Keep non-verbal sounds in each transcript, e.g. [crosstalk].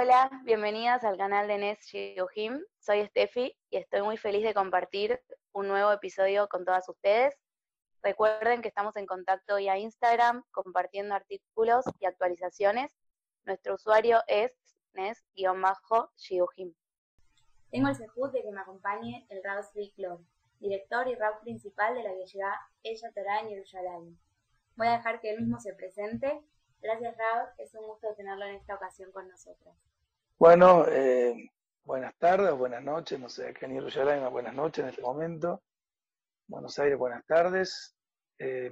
Hola, bienvenidas al canal de Nes Shiuhim. Soy Steffi y estoy muy feliz de compartir un nuevo episodio con todas ustedes. Recuerden que estamos en contacto vía Instagram compartiendo artículos y actualizaciones. Nuestro usuario es Nes-Shiuhim. Tengo el sejud de que me acompañe el Rav Zvi director y Rav principal de la Yeshiva Ella Torah en Yerushalayim. Voy a dejar que él mismo se presente. Gracias, Rav. Es un gusto tenerlo en esta ocasión con nosotros. Bueno, eh, buenas tardes, buenas noches. No sé, acá en Yerushalayim, buenas noches en este momento. Buenos Aires, buenas tardes. Eh,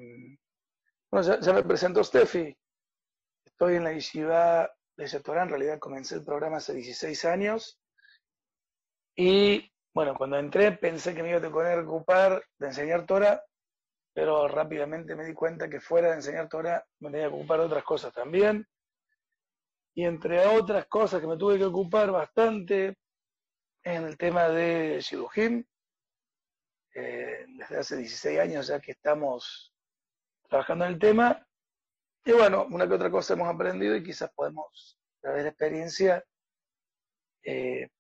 bueno, ya, me presentó Steffi. Estoy en la Yeshiva de Torah. En realidad comencé el programa hace 16 años. Y bueno, cuando entré pensé que me iba a tener que ocupar de enseñar Torah, pero rápidamente me di cuenta que fuera de enseñar Torah me tenía que ocupar de otras cosas también. Y entre otras cosas que me tuve que ocupar bastante en el tema de Shidujim, eh, desde hace 16 años ya que estamos trabajando en el tema. Y bueno, una que otra cosa hemos aprendido y quizás podemos, a través de la experiencia, eh,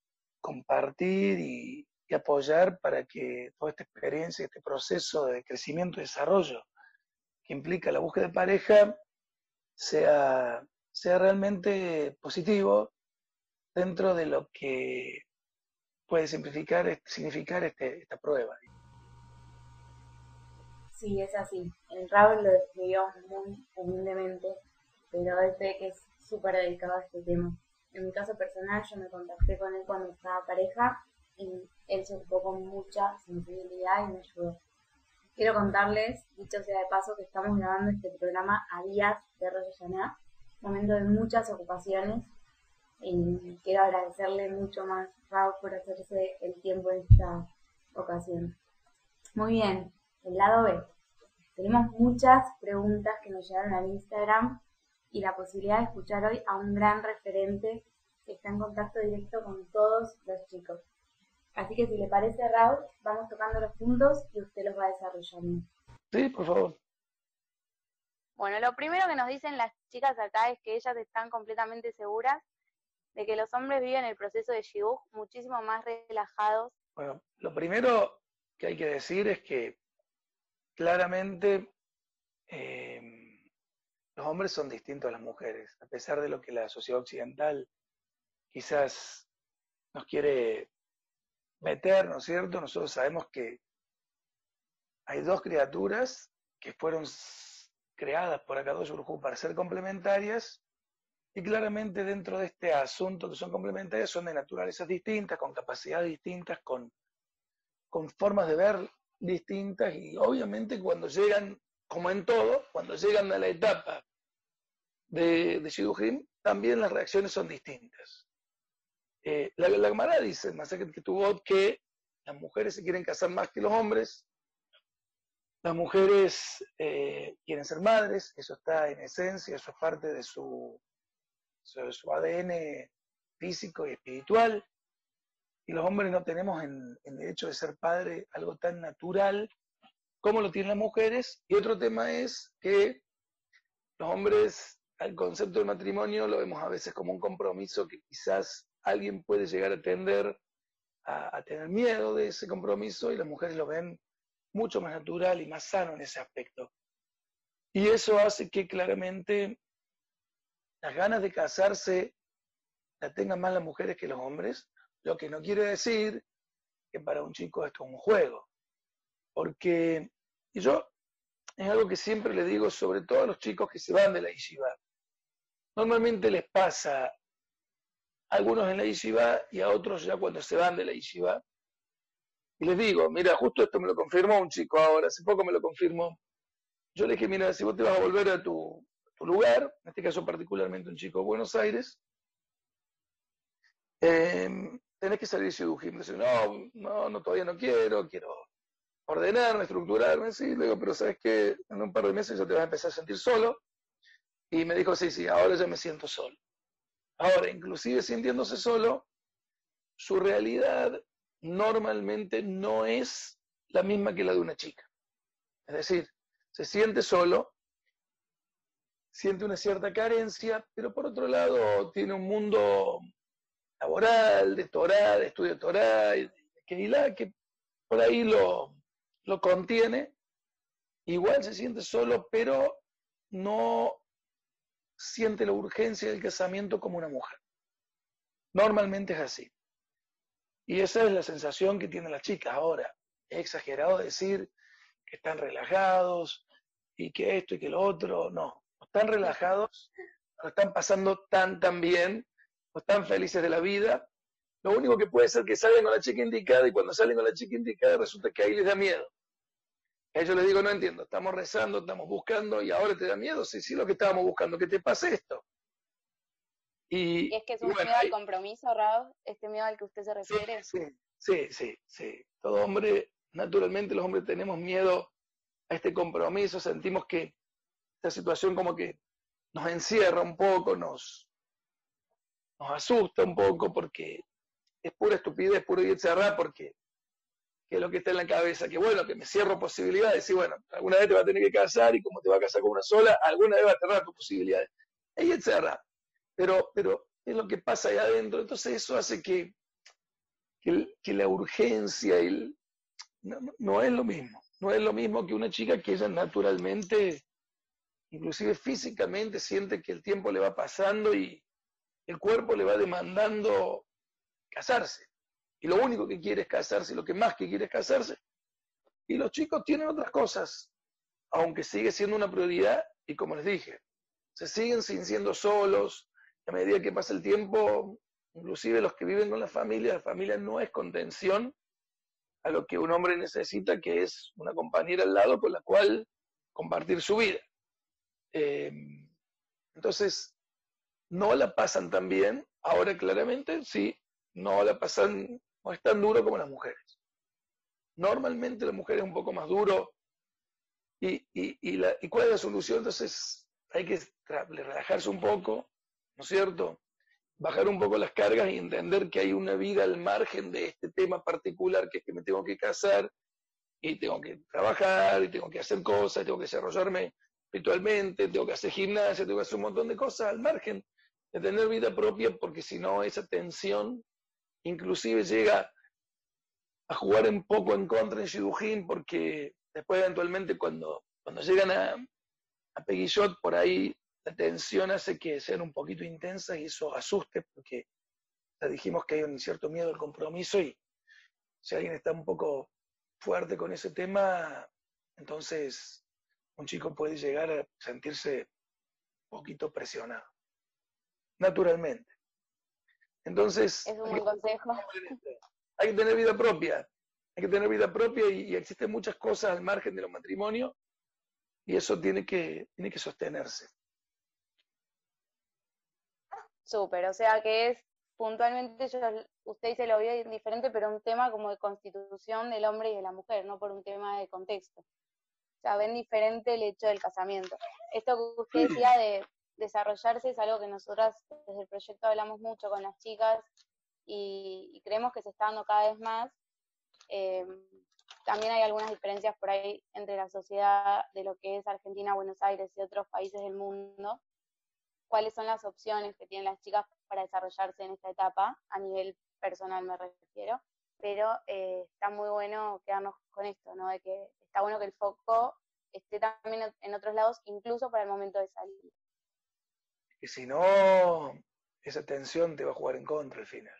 compartir y, apoyar para que toda esta experiencia, este proceso de crecimiento y desarrollo que implica la búsqueda de pareja sea, sea realmente positivo dentro de lo que puede simplificar, significar este, esta prueba. Sí, es así. El Raúl lo describió muy humildemente, pero él ve que es súper dedicado a este tema. En mi caso personal, yo me contacté con él cuando estaba pareja y él se ocupó con mucha sensibilidad y me ayudó. Quiero contarles, dicho sea de paso, que estamos grabando este programa a días de Rosh momento de muchas ocupaciones, quiero agradecerle mucho más, Raúl, por hacerse el tiempo en esta ocasión. Muy bien, el lado B. Tenemos muchas preguntas que nos llegaron al Instagram y la posibilidad de escuchar hoy a un gran referente que está en contacto directo con todos los chicos. Así que si le parece, Raúl, vamos tocando los puntos y usted los va desarrollando. Sí, por favor. Bueno, lo primero que nos dicen las chicas acá es que ellas están completamente seguras de que los hombres viven el proceso de shidduch muchísimo más relajados. Bueno, lo primero que hay que decir es que claramente eh, los hombres son distintos a las mujeres, a pesar de lo que la sociedad occidental quizás nos quiere meter, ¿no es cierto? Nosotros sabemos que hay dos criaturas que fueron creadas por Akadosh Baruj para ser complementarias y claramente dentro de este asunto que son complementarias son de naturalezas distintas, con capacidades distintas, con, con formas de ver distintas y obviamente cuando llegan como en todo, cuando llegan a la etapa de, de también las reacciones son distintas. Eh, la, la Gemara dice, que tuvo que las mujeres se quieren casar más que los hombres, las mujeres eh, quieren ser madres, eso está en esencia, eso es parte de su, su ADN físico y espiritual, y los hombres no tenemos en, en el hecho de ser padre algo tan natural como lo tienen las mujeres. Y otro tema es que los hombres al concepto del matrimonio lo vemos a veces como un compromiso que quizás alguien puede llegar a tener miedo de ese compromiso y las mujeres lo ven mucho más natural y más sano en ese aspecto. Y eso hace que claramente las ganas de casarse la tengan más las mujeres que los hombres, lo que no quiere decir que para un chico esto es un juego. Porque y yo es algo que siempre le digo, sobre todo a los chicos que se van de la yeshiva. Normalmente les pasa algunos en la yeshiva y a otros ya cuando se van de la yeshiva. Y les digo, mira, justo esto me lo confirmó un chico ahora, hace poco me lo confirmó. Yo le dije, mira, si vos te vas a volver a tu, lugar, en este caso particularmente un chico de Buenos Aires, eh, tenés que salir Shidujim. Dice, no, no, no, todavía no quiero, quiero ordenarme, estructurarme, sí, le digo, pero sabes que en un par de meses ya te vas a empezar a sentir solo. Y me dijo, sí, sí, ahora ya me siento solo. Ahora, inclusive sintiéndose solo, su realidad normalmente no es la misma que la de una chica. Es decir, se siente solo, siente una cierta carencia, pero por otro lado tiene un mundo laboral, de Torah, de estudio de Torah, que por ahí lo, lo contiene, igual se siente solo, pero no siente la urgencia del casamiento como una mujer. Normalmente es así. Y esa es la sensación que tienen las chicas ahora. Es exagerado decir que están relajados y que esto y que lo otro. No, están relajados, no están pasando tan, tan bien, no están felices de la vida. Lo único que puede ser que salgan con la chica indicada y cuando salen con la chica indicada resulta que ahí les da miedo. A ellos les digo, no entiendo, estamos rezando, estamos buscando y ahora te da miedo. Sí, sí, lo que estábamos buscando, que te pase esto. Y, es que es un miedo al compromiso, Raúl, este miedo al que usted se refiere. Sí, sí, sí, sí. Todo hombre, naturalmente los hombres tenemos miedo a este compromiso, sentimos que esta situación como que nos encierra un poco, nos, nos asusta un poco porque es pura estupidez, puro y cerrar porque que es lo que está en la cabeza, que bueno, que me cierro posibilidades, y bueno, alguna vez te va a tener que casar y como te va a casar con una sola, alguna vez va a cerrar tus posibilidades. Ahí cerrar pero, pero es lo que pasa ahí adentro. Entonces eso hace que, que, la urgencia el, no, es lo mismo. No es lo mismo que una chica que ella naturalmente, inclusive físicamente, siente que el tiempo le va pasando y el cuerpo le va demandando casarse. Y lo único que quiere es casarse, lo que más que quiere es casarse. Y los chicos tienen otras cosas, aunque sigue siendo una prioridad, y como les dije, se siguen sintiendo solos, a medida que pasa el tiempo, inclusive los que viven con la familia, la familia no es contención a lo que un hombre necesita, que es una compañera al lado con la cual compartir su vida. Eh, entonces, no la pasan tan bien, ahora claramente sí, no la pasan, no es tan duro como las mujeres. Normalmente la mujer es un poco más duro. ¿Y, y, la, ¿Y cuál es la solución? Entonces, hay que relajarse un poco, ¿no es cierto? Bajar un poco las cargas y entender que hay una vida al margen de este tema particular, que es que me tengo que casar y tengo que trabajar y tengo que hacer cosas, tengo que desarrollarme espiritualmente, tengo que hacer gimnasia, tengo que hacer un montón de cosas al margen de tener vida propia, porque si no, esa tensión inclusive llega a jugar un poco en contra en Shidujin, porque después eventualmente cuando, cuando llegan a, a Peguillot, por ahí la tensión hace que sean un poquito intensas y eso asuste porque ya dijimos que hay un cierto miedo al compromiso y si alguien está un poco fuerte con ese tema, entonces un chico puede llegar a sentirse un poquito presionado, naturalmente. Entonces, es un buen consejo. Hay que tener vida propia, hay que tener vida propia y, y existen muchas cosas al margen de los matrimonios y eso tiene que, tiene que sostenerse. Súper, o sea que es puntualmente, yo, usted dice lo vio diferente, pero un tema como de constitución del hombre y de la mujer, no por un tema de contexto. O sea, ven diferente el hecho del casamiento. Esto que usted decía de desarrollarse es algo que nosotras desde el proyecto hablamos mucho con las chicas y, creemos que se está dando cada vez más. Eh, también hay algunas diferencias por ahí entre la sociedad de lo que es Argentina, Buenos Aires y otros países del mundo cuáles son las opciones que tienen las chicas para desarrollarse en esta etapa, a nivel personal me refiero, pero eh, está muy bueno quedarnos con esto, ¿no? De que está bueno que el foco esté también en otros lados, incluso para el momento de salir. Y si no, esa tensión te va a jugar en contra al final.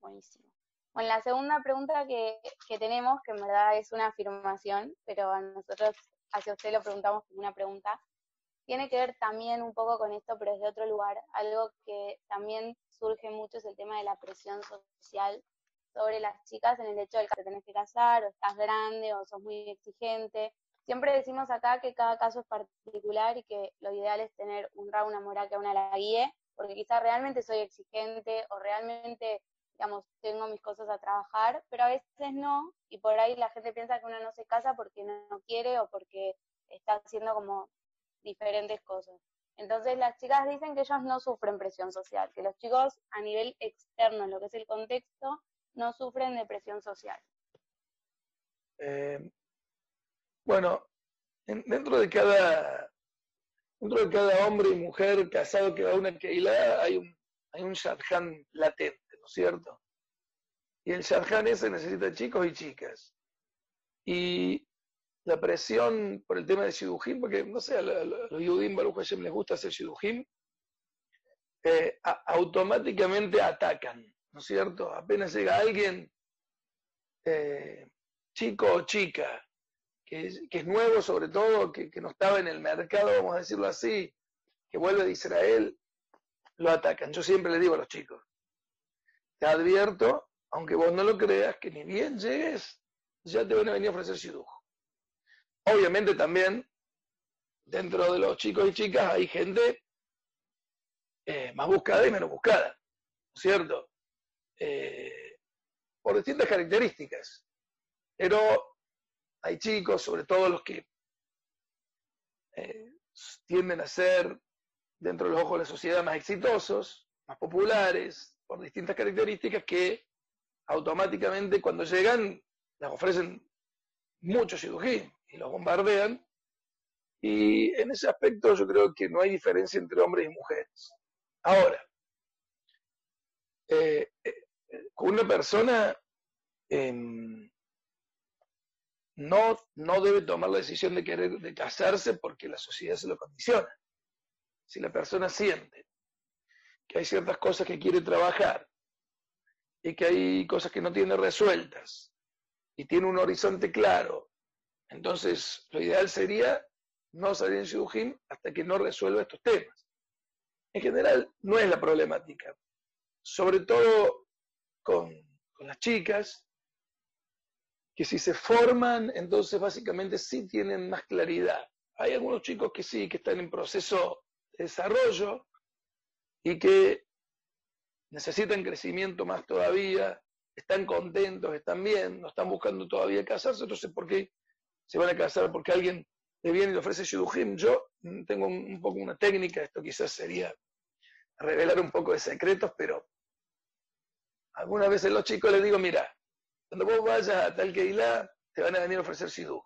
Buenísimo. Bueno, la segunda pregunta que, que tenemos, que en verdad es una afirmación, pero nosotros hacia usted lo preguntamos como una pregunta, tiene que ver también un poco con esto, pero desde otro lugar. Algo que también surge mucho es el tema de la presión social sobre las chicas en el hecho de que te tenés que casar, o estás grande, o sos muy exigente. Siempre decimos acá que cada caso es particular y que lo ideal es tener un ra, una mora que una la guíe, porque quizás realmente soy exigente o realmente, digamos, tengo mis cosas a trabajar, pero a veces no, y por ahí la gente piensa que uno no se casa porque no quiere o porque está haciendo como diferentes cosas. Entonces las chicas dicen que ellos no sufren presión social, que los chicos a nivel externo, en lo que es el contexto, no sufren de presión social. Eh, bueno, dentro de cada hombre y mujer casado que va a una Keilah hay un hay un latente, ¿no es cierto? Y el Shadchan ese necesita chicos y chicas. Y la presión por el tema de Shidujim, porque no sé, a los Yudim Baruch Hashem les gusta hacer Shidujim, eh, automáticamente atacan, ¿no es cierto? Apenas llega alguien, eh, chico o chica, que es, nuevo sobre todo, que, que, no estaba en el mercado, vamos a decirlo así, que vuelve de Israel, lo atacan. Yo siempre le digo a los chicos, te advierto, aunque vos no lo creas, que ni bien llegues, ya te van a venir a ofrecer Shidujim. Obviamente también dentro de los chicos y chicas hay gente eh, más buscada y menos buscada, ¿no es cierto? Eh, por distintas características. Pero hay chicos, sobre todo los que eh, tienden a ser, dentro de los ojos de la sociedad, más exitosos, más populares, por distintas características, que automáticamente cuando llegan les ofrecen mucho cirugía y los bombardean. Y en ese aspecto yo creo que no hay diferencia entre hombres y mujeres. Ahora, eh, eh, una persona em, no, no debe tomar la decisión de querer de casarse porque la sociedad se lo condiciona. Si la persona siente que hay ciertas cosas que quiere trabajar y que hay cosas que no tiene resueltas y tiene un horizonte claro entonces, lo ideal sería no salir en Shidujim hasta que no resuelva estos temas. En general, no es la problemática. Sobre todo con, las chicas, que si se forman, entonces básicamente sí tienen más claridad. Hay algunos chicos que sí, que están en proceso de desarrollo y que necesitan crecimiento más todavía, están contentos, están bien, no están buscando todavía casarse, entonces, ¿por qué se van a casar porque alguien le viene y le ofrece Shidujim. Yo tengo un, poco una técnica, esto quizás sería revelar un poco de secretos, pero algunas veces los chicos les digo, mira, cuando vos vayas a tal Keilah, te van a venir a ofrecer Shiduj.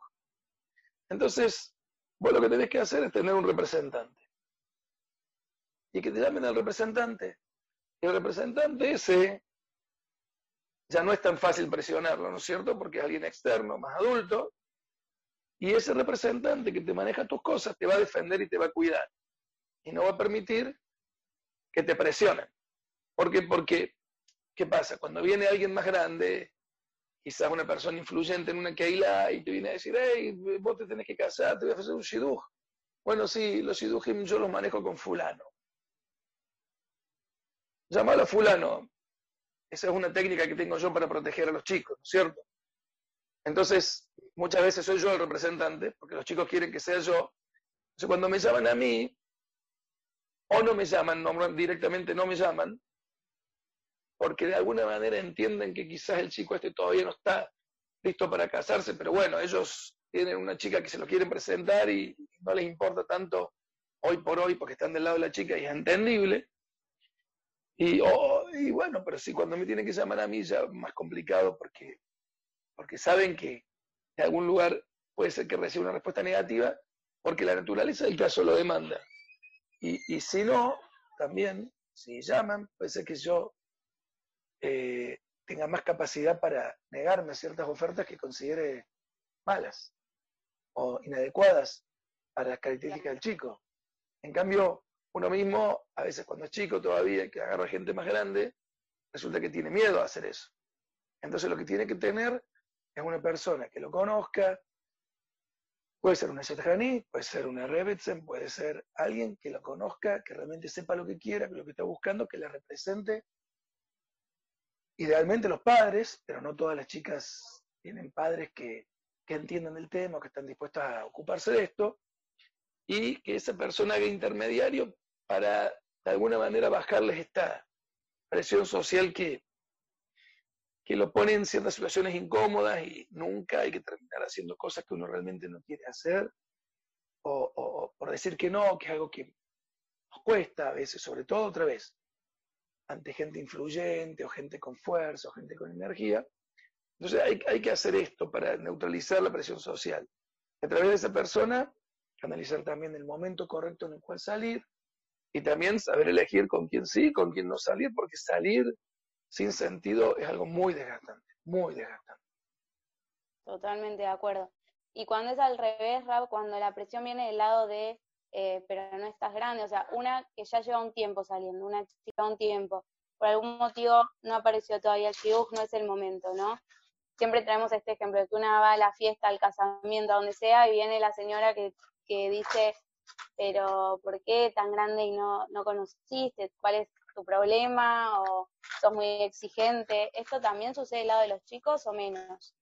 Entonces, vos lo que tenés que hacer es tener un representante. Y que te llamen al representante. El representante ese ya no es tan fácil presionarlo, ¿no es cierto? Porque es alguien externo, más adulto, y ese representante que te maneja tus cosas te va a defender y te va a cuidar. Y no va a permitir que te presionen. ¿Por qué? Porque, ¿qué pasa? Cuando viene alguien más grande, quizás una persona influyente en una keila, y te viene a decir, hey, vos te tenés que casar, te voy a hacer un shidduch. Bueno, sí, los shidduchim yo los manejo con fulano. Llámalo a fulano. Esa es una técnica que tengo yo para proteger a los chicos, ¿no es cierto? Entonces, muchas veces soy yo el representante, porque los chicos quieren que sea yo. Entonces, cuando me llaman a mí, o no me llaman, directamente no me llaman, porque de alguna manera entienden que quizás el chico este todavía no está listo para casarse, pero bueno, ellos tienen una chica que se lo quieren presentar y no les importa tanto hoy por hoy porque están del lado de la chica y es entendible. Y, y bueno, pero sí, cuando me tienen que llamar a mí ya más complicado porque, porque saben que, de algún lugar puede ser que reciba una respuesta negativa, porque la naturaleza del caso lo demanda. Y, si no, también, si llaman, puede ser que yo eh, tenga más capacidad para negarme ciertas ofertas que considere malas o inadecuadas para las características del chico. En cambio, uno mismo, a veces cuando es chico todavía, que agarra gente más grande, resulta que tiene miedo a hacer eso. Entonces lo que tiene que tener es una persona que lo conozca, puede ser una Shetrani, puede ser una Rebetzen, puede ser alguien que lo conozca, que realmente sepa lo que quiera, lo que está buscando, que le represente. Idealmente los padres, pero no todas las chicas tienen padres que, que entiendan el tema, que están dispuestos a ocuparse de esto, y que esa persona haga intermediario para de alguna manera bajarles esta presión social que, que lo pone en ciertas situaciones incómodas y nunca hay que terminar haciendo cosas que uno realmente no quiere hacer, o, por decir que no, que es algo que nos cuesta a veces, sobre todo otra vez, ante gente influyente o gente con fuerza o gente con energía. Entonces hay, hay que hacer esto para neutralizar la presión social. A través de esa persona, analizar también el momento correcto en el cual salir, y también saber elegir con quién sí, con quién no salir, porque salir sin sentido es algo muy desgastante, muy desgastante. Totalmente de acuerdo. Y cuando es al revés, Rab, cuando la presión viene del lado de, eh, pero no estás grande, o sea, una que ya lleva un tiempo saliendo, una chica un tiempo, por algún motivo no apareció todavía el shibuj, no es el momento, ¿no? Siempre traemos este ejemplo, que una va a la fiesta, al casamiento, a donde sea, y viene la señora que, que dice, pero ¿por qué tan grande y no, no conociste? ¿Cuál es tu problema? ¿O sos muy exigente? ¿Esto también sucede del lado de los chicos o menos?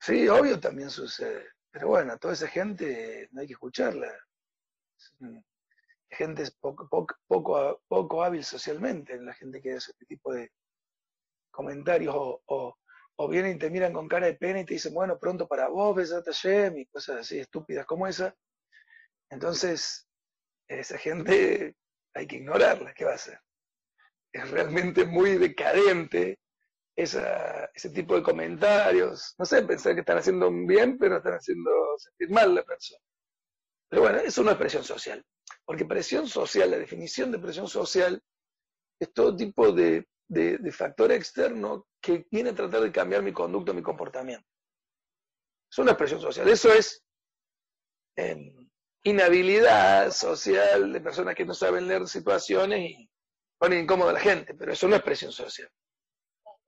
Sí, obvio también sucede. Pero bueno, toda esa gente no hay que escucharla. Gente es poco, poco, poco, hábil socialmente, la gente que hace este tipo de comentarios o, vienen y te miran con cara de pena y te dicen, bueno, pronto para vos, besate a y cosas así estúpidas como esa. Entonces, esa gente hay que ignorarla, ¿qué va a hacer? Es realmente muy decadente ese tipo de comentarios. No sé, pensar que están haciendo bien, pero están haciendo sentir mal a la persona. Pero bueno, eso no es presión social. Porque presión social, la definición de presión social, es todo tipo de, factor externo que viene a tratar de cambiar mi conducta, mi comportamiento. Es una expresión social. Eso es em, inhabilidad social de personas que no saben leer situaciones y ponen incómoda a la gente, pero eso no es presión social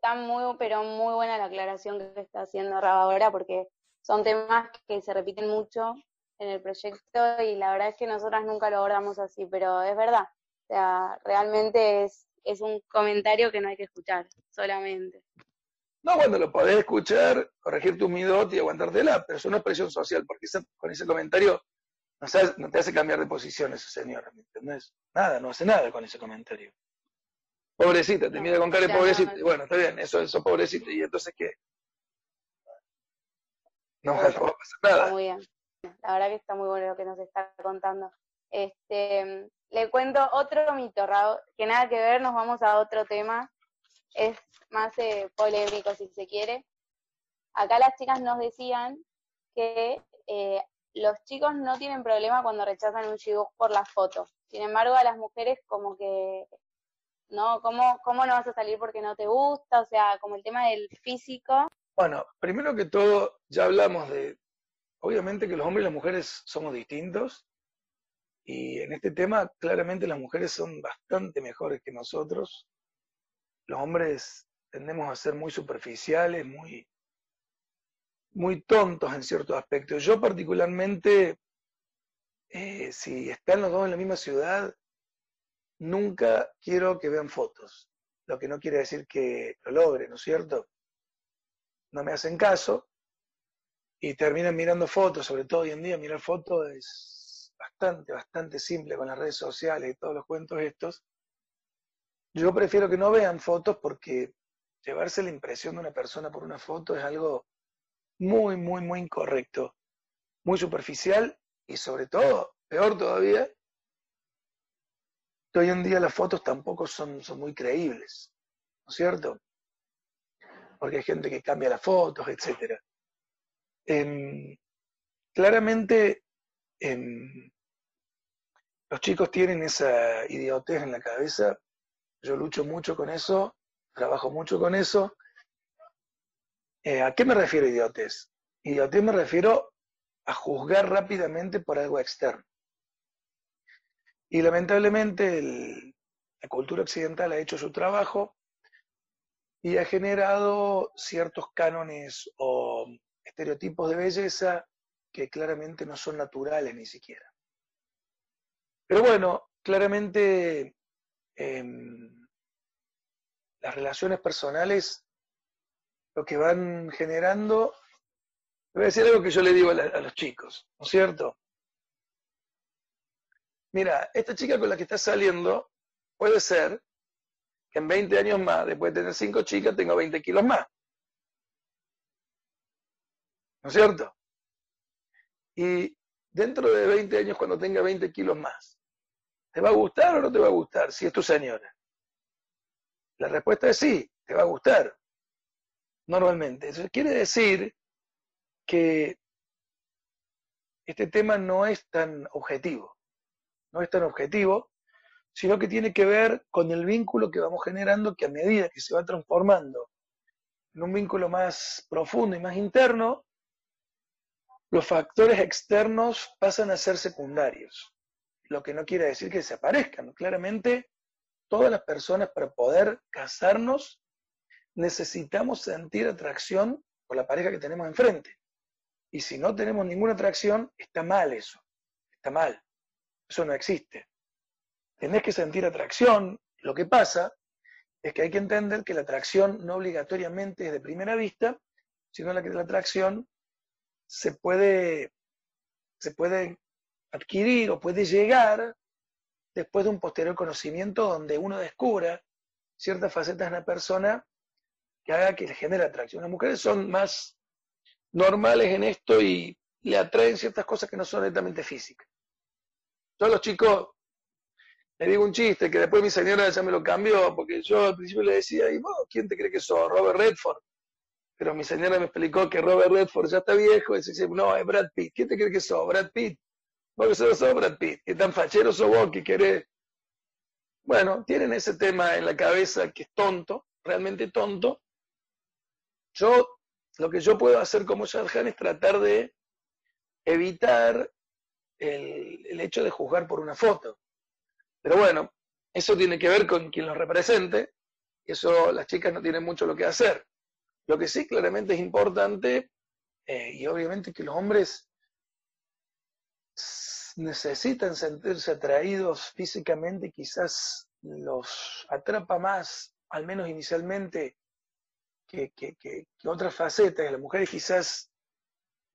está muy, pero muy buena la aclaración que está haciendo Raba ahora, porque son temas que se repiten mucho en el proyecto y la verdad es que nosotras nunca lo abordamos así, pero es verdad. O sea, realmente es, es un comentario que no hay que escuchar solamente. No, bueno, lo podés escuchar, corregir tu midot y aguantártela, pero eso no es presión social, porque con ese comentario no, no, te hace cambiar de posición ese señor, ¿me entendés? Nada, no hace nada con ese comentario. Pobrecita, te mira con cara de pobrecita. bueno, está bien, eso, eso, pobrecita. ¿Y entonces qué? No, no va a pasar nada. Muy bien. La verdad que está muy bueno lo que nos está contando. Este, le cuento otro mito, Raúl, que nada que ver, nos vamos a otro tema. Es más eh, polémico, si se quiere. Acá las chicas nos decían que eh, los chicos no tienen problema cuando rechazan un chivo por la foto. Sin embargo, a las mujeres como que ¿no? ¿Cómo, ¿Cómo no vas a salir porque no te gusta? O sea, como el tema del físico. Bueno, primero que todo, ya hablamos de, obviamente que los hombres y las mujeres somos distintos, y en este tema claramente las mujeres son bastante mejores que nosotros. Los hombres tendemos a ser muy superficiales, muy, muy tontos en ciertos aspectos. Yo particularmente, eh, si están los dos en la misma ciudad, nunca quiero que vean fotos, lo que no quiere decir que lo logre, ¿no es cierto? No me hacen caso y terminan mirando fotos, sobre todo hoy en día mirar fotos es bastante, bastante simple con las redes sociales y todos los cuentos estos. Yo prefiero que no vean fotos porque llevarse la impresión de una persona por una foto es algo muy, muy, muy incorrecto, muy superficial y sobre todo, peor todavía, hoy en día las fotos tampoco son, son muy creíbles, ¿no es cierto? Porque hay gente que cambia las fotos, etc. Claramente los chicos tienen esa idiotez en la cabeza, yo lucho mucho con eso, trabajo mucho con eso. Eh, ¿A qué me refiero idiotez? Idiotez me refiero a juzgar rápidamente por algo externo. Y lamentablemente la cultura occidental ha hecho su trabajo y ha generado ciertos cánones o estereotipos de belleza que claramente no son naturales ni siquiera. Pero bueno, claramente em, las relaciones personales lo que van generando, voy a decir algo que yo le digo a los chicos, ¿no es cierto? mira, esta chica con la que estás saliendo puede ser que en 20 años más, después de tener 5 chicas, tenga 20 kilos más. ¿No es cierto? Y dentro de 20 años, cuando tenga 20 kilos más, ¿te va a gustar o no te va a gustar si es tu señora? La respuesta es sí, te va a gustar. Normalmente. Eso quiere decir que este tema no es tan objetivo no es tan objetivo, sino que tiene que ver con el vínculo que vamos generando que a medida que se va transformando en un vínculo más profundo y más interno, los factores externos pasan a ser secundarios, lo que no quiere decir que desaparezcan. Claramente, todas las personas para poder casarnos necesitamos sentir atracción por la pareja que tenemos enfrente. Y si no tenemos ninguna atracción, está mal eso, está mal, eso no existe. Tenés que sentir atracción, lo que pasa es que hay que entender que la atracción no obligatoriamente es de primera vista, sino que la atracción se puede, se puede adquirir o puede llegar después de un posterior conocimiento donde uno descubra ciertas facetas de una persona que haga que le genere atracción. Las mujeres son más normales en esto y le atraen ciertas cosas que no son netamente físicas. Yo los chicos le digo un chiste que después mi señora ya me lo cambió, porque yo al principio le decía, ¿y vos quién te cree que sos? Robert Redford pero mi señora me explicó que Robert Redford ya está viejo, y dice, no, es Brad Pitt. ¿Quién te cree que sos? Brad Pitt. Vos que sos Brad Pitt. ¿Qué tan fachero sos vos que querés? Bueno, tienen ese tema en la cabeza que es tonto, realmente tonto. Yo, lo que yo puedo hacer como Shadchan es tratar de evitar el, el hecho de juzgar por una foto. Pero bueno, eso tiene que ver con quien lo represente, y eso las chicas no tienen mucho lo que hacer. Lo que sí claramente es importante, eh, y obviamente que los hombres necesitan sentirse atraídos físicamente, quizás los atrapa más, al menos inicialmente, que, otras facetas. Las mujeres quizás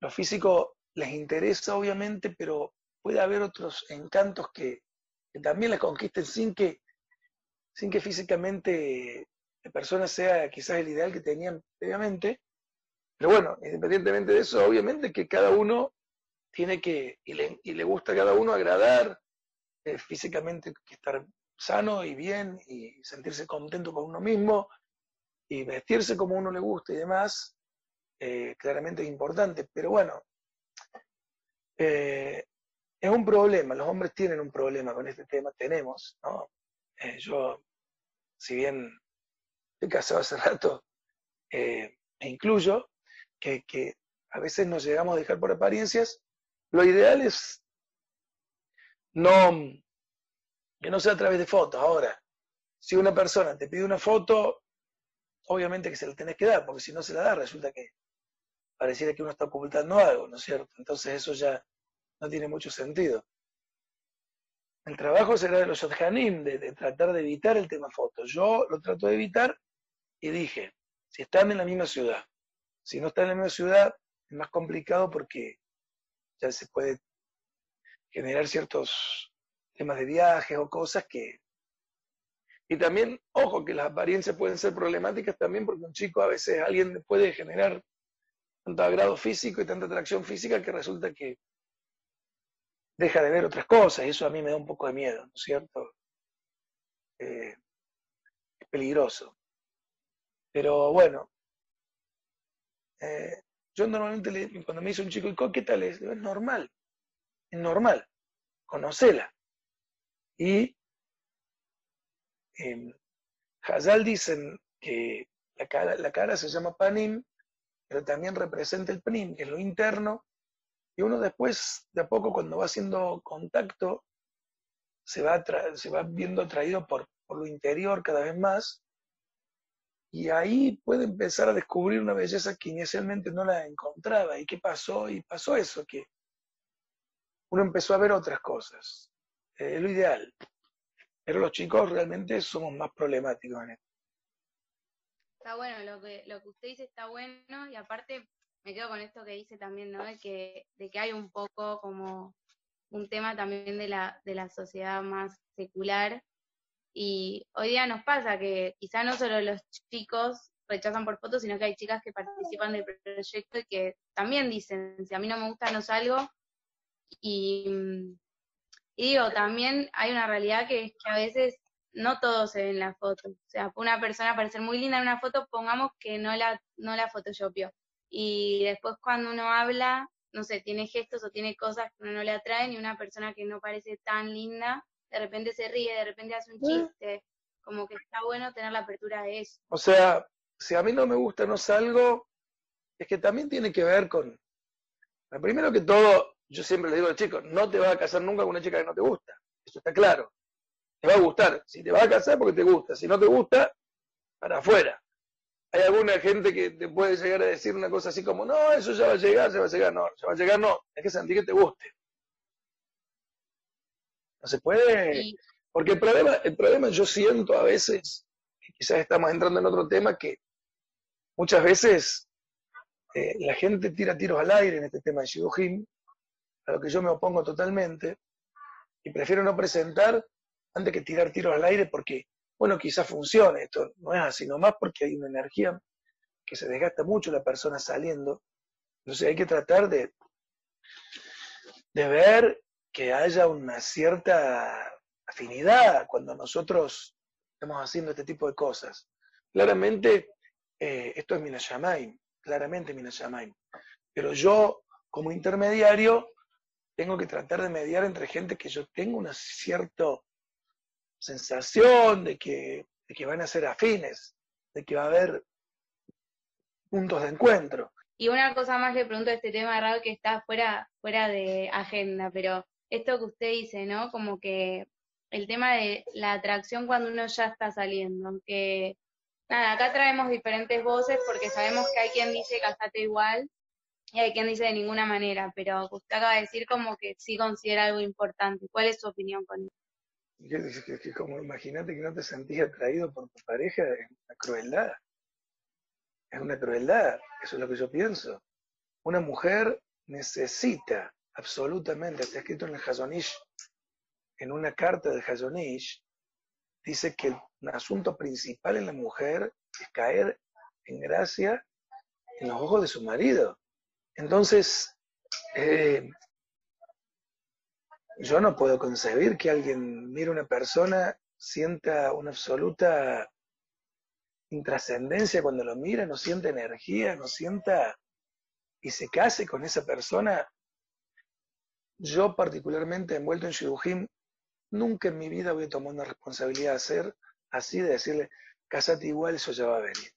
lo físico les interesa, obviamente, pero puede haber otros encantos que, que también las conquisten sin que, sin que físicamente persona sea quizás el ideal que tenían previamente. Pero bueno, independientemente de eso, obviamente que cada uno tiene que, y le, gusta a cada uno agradar, eh, físicamente estar sano y bien y sentirse contento con uno mismo y vestirse como uno le gusta y demás, eh, claramente es importante. Pero bueno, eh, es un problema, los hombres tienen un problema con este tema, tenemos, ¿no? yo, si bien estoy casado hace rato, eh, e incluyo, que, a veces nos llegamos a dejar por apariencias, lo ideal es no, que no sea a través de fotos. Ahora, si una persona te pide una foto, obviamente que se la tenés que dar, porque si no se la da, resulta que pareciera que uno está ocultando algo, ¿no es cierto? Entonces eso ya no tiene mucho sentido. El trabajo será de los Yodhanim, de, de, tratar de evitar el tema fotos. Yo lo trato de evitar y dije, si están en la misma ciudad, si no están en la misma ciudad, es más complicado porque ya se puede generar ciertos temas de viajes o cosas que... Y también, ojo, que las apariencias pueden ser problemáticas también porque un chico a veces alguien puede generar tanto agrado físico y tanta atracción física que resulta que deja de ver otras cosas y eso a mí me da un poco de miedo, ¿no es cierto? Eh, es peligroso. Pero bueno, eh, yo normalmente cuando me dice un chico, ¿qué tal es? es normal, es normal, conocela. Y en Hazal dicen que la cara, la cara se llama panim, pero también representa el pnim, que es lo interno, y uno después, de a poco, cuando va haciendo contacto, se va, se va viendo atraído por, por lo interior cada vez más, y ahí puede empezar a descubrir una belleza que inicialmente no la encontraba. ¿Y qué pasó? Y pasó eso, que uno empezó a ver otras cosas. Es lo ideal. Pero los chicos realmente somos más problemáticos en esto. Está bueno, lo que, lo que usted dice está bueno y aparte me quedo con esto que dice también, ¿no? De que, de que hay un poco como un tema también de la, de la sociedad más secular y hoy día nos pasa que quizá no solo los chicos rechazan por fotos, sino que hay chicas que participan del proyecto y que también dicen, si a mí no me gusta, no salgo. Y, y digo, también hay una realidad que es que a veces no todo se ve en la foto. O sea, una persona parecer muy linda en una foto, pongamos que no la, no la photoshopió. Y después cuando uno habla, no sé, tiene gestos o tiene cosas que uno no le atraen y una persona que no parece tan linda de repente se ríe, de repente hace un chiste, como que está bueno tener la apertura de eso. O sea, si a mí no me gusta, no salgo, es que también tiene que ver con, primero que todo, yo siempre le digo a los chicos, no te vas a casar nunca con una chica que no te gusta, eso está claro. Te va a gustar, si te vas a casar porque te gusta, si no te gusta, para afuera. Hay alguna gente que te puede llegar a decir una cosa así como, no, eso ya va a llegar, ya va a llegar, no, ya va a llegar, no, es que sentir que te guste. No se puede, porque el problema, el problema yo siento a veces, quizás estamos entrando en otro tema, que muchas veces eh, la gente tira tiros al aire en este tema de Shidujim, a lo que yo me opongo totalmente, y prefiero no presentar antes que tirar tiros al aire porque bueno, quizás funcione, esto. No es así nomás porque hay una energía que se desgasta mucho la persona saliendo. Entonces hay que tratar de, de ver que haya una cierta afinidad cuando nosotros estamos haciendo este tipo de cosas. Claramente, eh, esto es Minashamaim, claramente Minashamaim. Pero yo, como intermediario, tengo que tratar de mediar entre gente que yo tengo un cierto sensación de que, de que van a ser afines, de que va a haber puntos de encuentro. Y una cosa más le pregunto a este tema, Raúl, que está fuera, fuera de agenda, pero esto que usted dice, ¿no? Como que el tema de la atracción cuando uno ya está saliendo, aunque nada, acá traemos diferentes voces porque sabemos que hay quien dice casate igual y hay quien dice de ninguna manera, pero usted acaba de decir como que sí considera algo importante. ¿Cuál es su opinión con eso? que, como imagínate que no te sentías atraído por tu pareja, es una crueldad. Es una crueldad, eso es lo que yo pienso. Una mujer necesita absolutamente, está escrito en el Hazonish, en una carta del Hazonish, dice que el asunto principal en la mujer es caer en gracia en los ojos de su marido. Entonces, eh, yo no puedo concebir que alguien mire a una persona, sienta una absoluta intrascendencia cuando lo mira, no sienta energía, no sienta y se case con esa persona. Yo particularmente envuelto en Shidujim, nunca en mi vida voy a tomar una responsabilidad de hacer así, de decirle, casate igual, eso ya va a venir.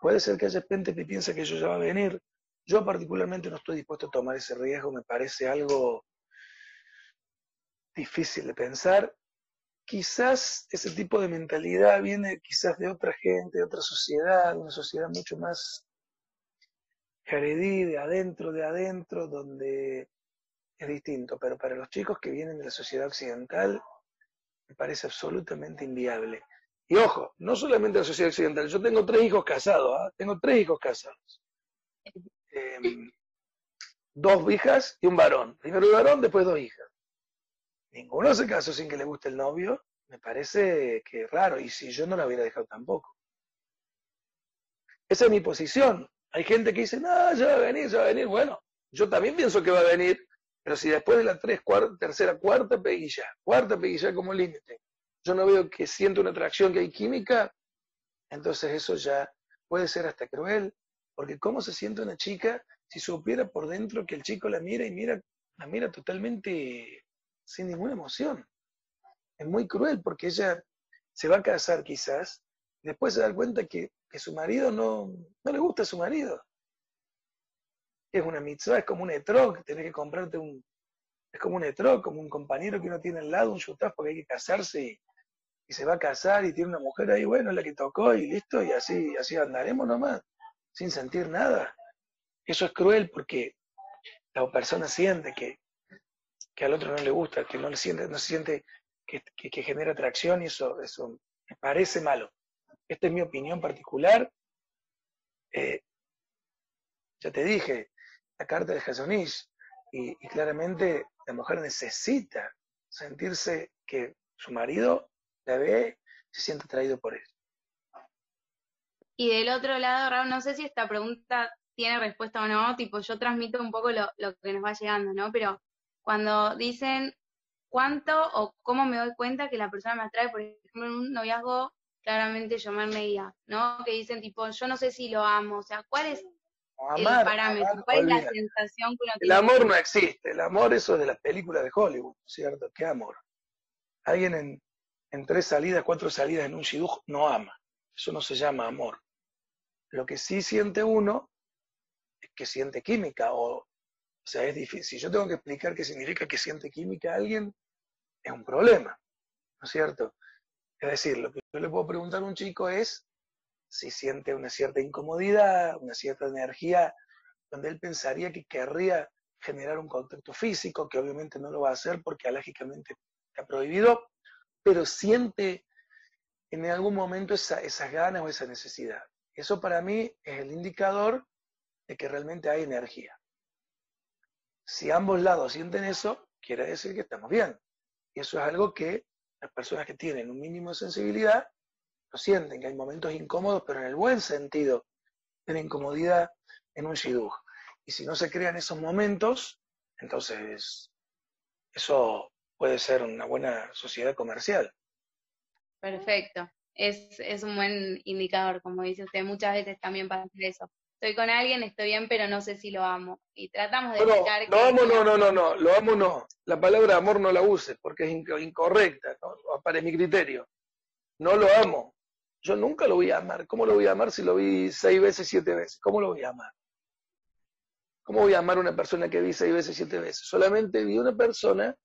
Puede ser que haya gente que piensa que eso ya va a venir. Yo particularmente no estoy dispuesto a tomar ese riesgo, me parece algo difícil de pensar. Quizás ese tipo de mentalidad viene quizás de otra gente, de otra sociedad, una sociedad mucho más jaredí, de adentro, de adentro, donde es distinto. Pero para los chicos que vienen de la sociedad occidental, me parece absolutamente inviable. Y ojo, no solamente la sociedad occidental, yo tengo tres hijos casados, ¿ah? tengo tres hijos casados. Em, dos hijas y un varón. Primero un varón, después dos hijas ninguno se casó sin que le guste el novio, me parece que es raro, y si yo no la hubiera dejado tampoco. Esa es mi posición. Hay gente que dice, no, ya va a venir, ya va a venir. Bueno, yo también pienso que va a venir, pero si después de la tres, cuarta, tercera, cuarta peguilla, cuarta peguilla como límite, yo no veo que siento una atracción, que hay química, entonces eso ya puede ser hasta cruel, porque ¿cómo se siente una chica si supiera por dentro que el chico la mira y mira, la mira totalmente sin ninguna emoción. Es muy cruel porque ella se va a casar quizás, y después se da cuenta que, su marido no, no le gusta a su marido. Es una mitzvah, es como un etrog, tenés que comprarte un, es como un etrog, como un compañero que uno tiene al lado, un shutaf, porque hay que casarse y, se va a casar y tiene una mujer ahí, bueno, la que tocó y listo, y así, así andaremos nomás, sin sentir nada. Eso es cruel porque la persona siente que, que al otro no le gusta, que no le siente, no siente que, genera atracción y eso, eso me parece malo. Esta es mi opinión particular. Eh, ya te dije, la carta de Jasonish, y, y, claramente la mujer necesita sentirse que su marido la ve, se siente atraído por él. Y del otro lado, Raúl, no sé si esta pregunta tiene respuesta o no, tipo, yo transmito un poco lo, lo que nos va llegando, ¿no? Pero cuando dicen cuánto o cómo me doy cuenta que la persona me atrae, por ejemplo, en un noviazgo, claramente yo me ¿no? Que dicen tipo, yo no sé si lo amo, o sea, ¿cuál es el parámetro? ¿Cuál es la sensación que uno El amor no existe, el amor eso es de las películas de Hollywood, ¿cierto? ¿Qué amor? Alguien en, en tres salidas, cuatro salidas en un shidduch no ama. Eso no se llama amor. Lo que sí siente uno es que siente química o, o sea, es difícil. Si yo tengo que explicar qué significa que siente química a alguien, es un problema, ¿no es cierto? Es decir, lo que yo le puedo preguntar a un chico es si siente una cierta incomodidad, una cierta energía, donde él pensaría que querría generar un contacto físico, que obviamente no lo va a hacer porque alógicamente está prohibido, pero siente en algún momento esa, esas ganas o esa necesidad. Eso para mí es el indicador de que realmente hay energía. Si ambos lados sienten eso, quiere decir que estamos bien. Y eso es algo que las personas que tienen un mínimo de sensibilidad lo sienten, que hay momentos incómodos, pero en el buen sentido de la incomodidad en un shidduch. Y si no se crean esos momentos, entonces eso puede ser una buena sociedad comercial. Perfecto. Es, es un buen indicador, como dice usted. Muchas veces también pasa eso. Estoy con alguien, estoy bien, pero no sé si lo amo. Y tratamos de no, explicar no, amo, no, no, no, no, lo amo no. La palabra amor no la uses porque es incorrecta, ¿no? para mi criterio. No lo amo. Yo nunca lo voy a amar. ¿Cómo lo voy a amar si lo vi seis veces, siete veces? ¿Cómo lo voy a amar? ¿Cómo voy a amar a una persona que vi seis veces, siete veces? Solamente vi una persona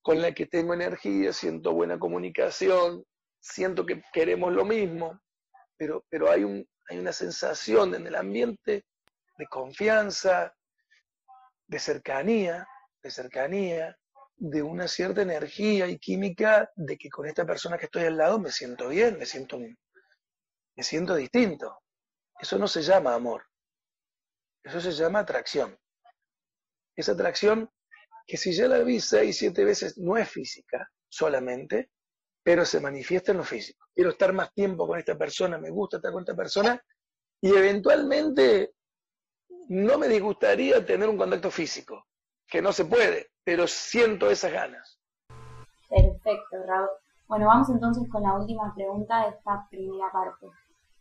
con la que tengo energía, siento buena comunicación, siento que queremos lo mismo, pero, pero hay, un, hay una sensación en el ambiente de confianza, de cercanía, de cercanía, de una cierta energía y química de que con esta persona que estoy al lado me siento bien, me siento, me siento distinto. Eso no se llama amor. Eso se llama atracción. Esa atracción que si ya la vi seis, siete veces no es física solamente, pero se manifiesta en lo físico. Quiero estar más tiempo con esta persona, me gusta estar con esta persona y eventualmente no me disgustaría tener un contacto físico, que no se puede, pero siento esas ganas. Perfecto, Raúl. Bueno, vamos entonces con la última pregunta de esta primera parte.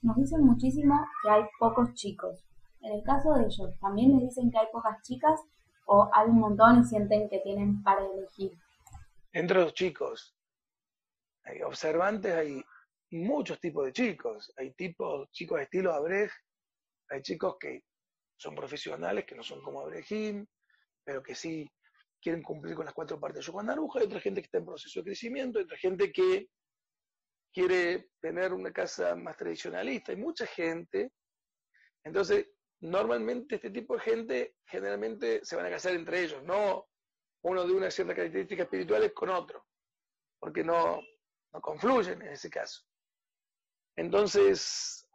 Nos dicen muchísimo que hay pocos chicos. En el caso de ellos, ¿también les dicen que hay pocas chicas o hay un montón y sienten que tienen para elegir? Entre los chicos, hay observantes, hay muchos tipos de chicos. Hay tipos, chicos de estilo Abrej, hay chicos que son profesionales, que no son como Abrejim, pero que sí quieren cumplir con las cuatro partes de Yuan Aruja, hay otra gente que está en proceso de crecimiento, hay otra gente que quiere tener una casa más tradicionalista, hay mucha gente. Entonces, normalmente este tipo de gente generalmente se van a casar entre ellos, no uno de una cierta característica espirituales con otro, porque no, no confluyen en ese caso. Entonces,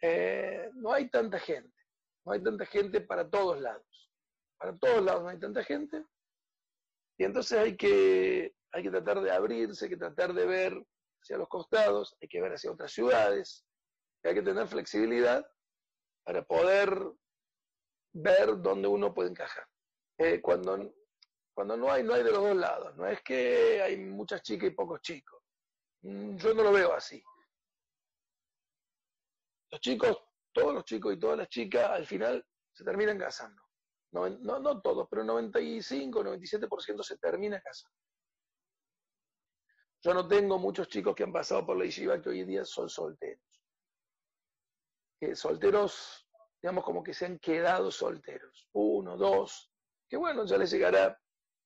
eh, no hay tanta gente, no hay tanta gente para todos lados. Para todos lados no hay tanta gente. Y entonces hay que, hay que tratar de abrirse, hay que tratar de ver hacia los costados, hay que ver hacia otras ciudades, hay que tener flexibilidad para poder ver dónde uno puede encajar. Eh, cuando, cuando no hay, no hay de los dos lados. No es que hay muchas chicas y pocos chicos. Mm, yo no lo veo así. Los chicos, todos los chicos y todas las chicas al final se terminan casando. No, no, todos, pero 95, 97% se termina casando. Yo no tengo muchos chicos que han pasado por la yeshiva que hoy en día son solteros solteros, digamos, como que se han quedado solteros. Uno, dos, que bueno, ya les llegará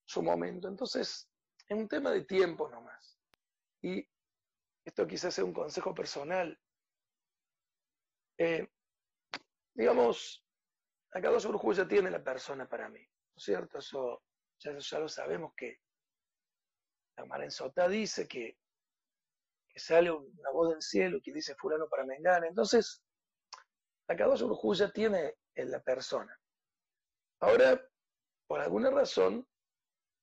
su momento. Entonces, es un tema de tiempo nomás. Y esto quizás sea un consejo personal. Eh, digamos, acá dos Urjú ya tiene la persona para mí, ¿no es cierto? Eso ya, lo sabemos que la Marenzota dice que, que sale una voz del cielo que dice fulano para Mengana. Entonces, la Kadosh ya tiene en la persona. Ahora, por alguna razón,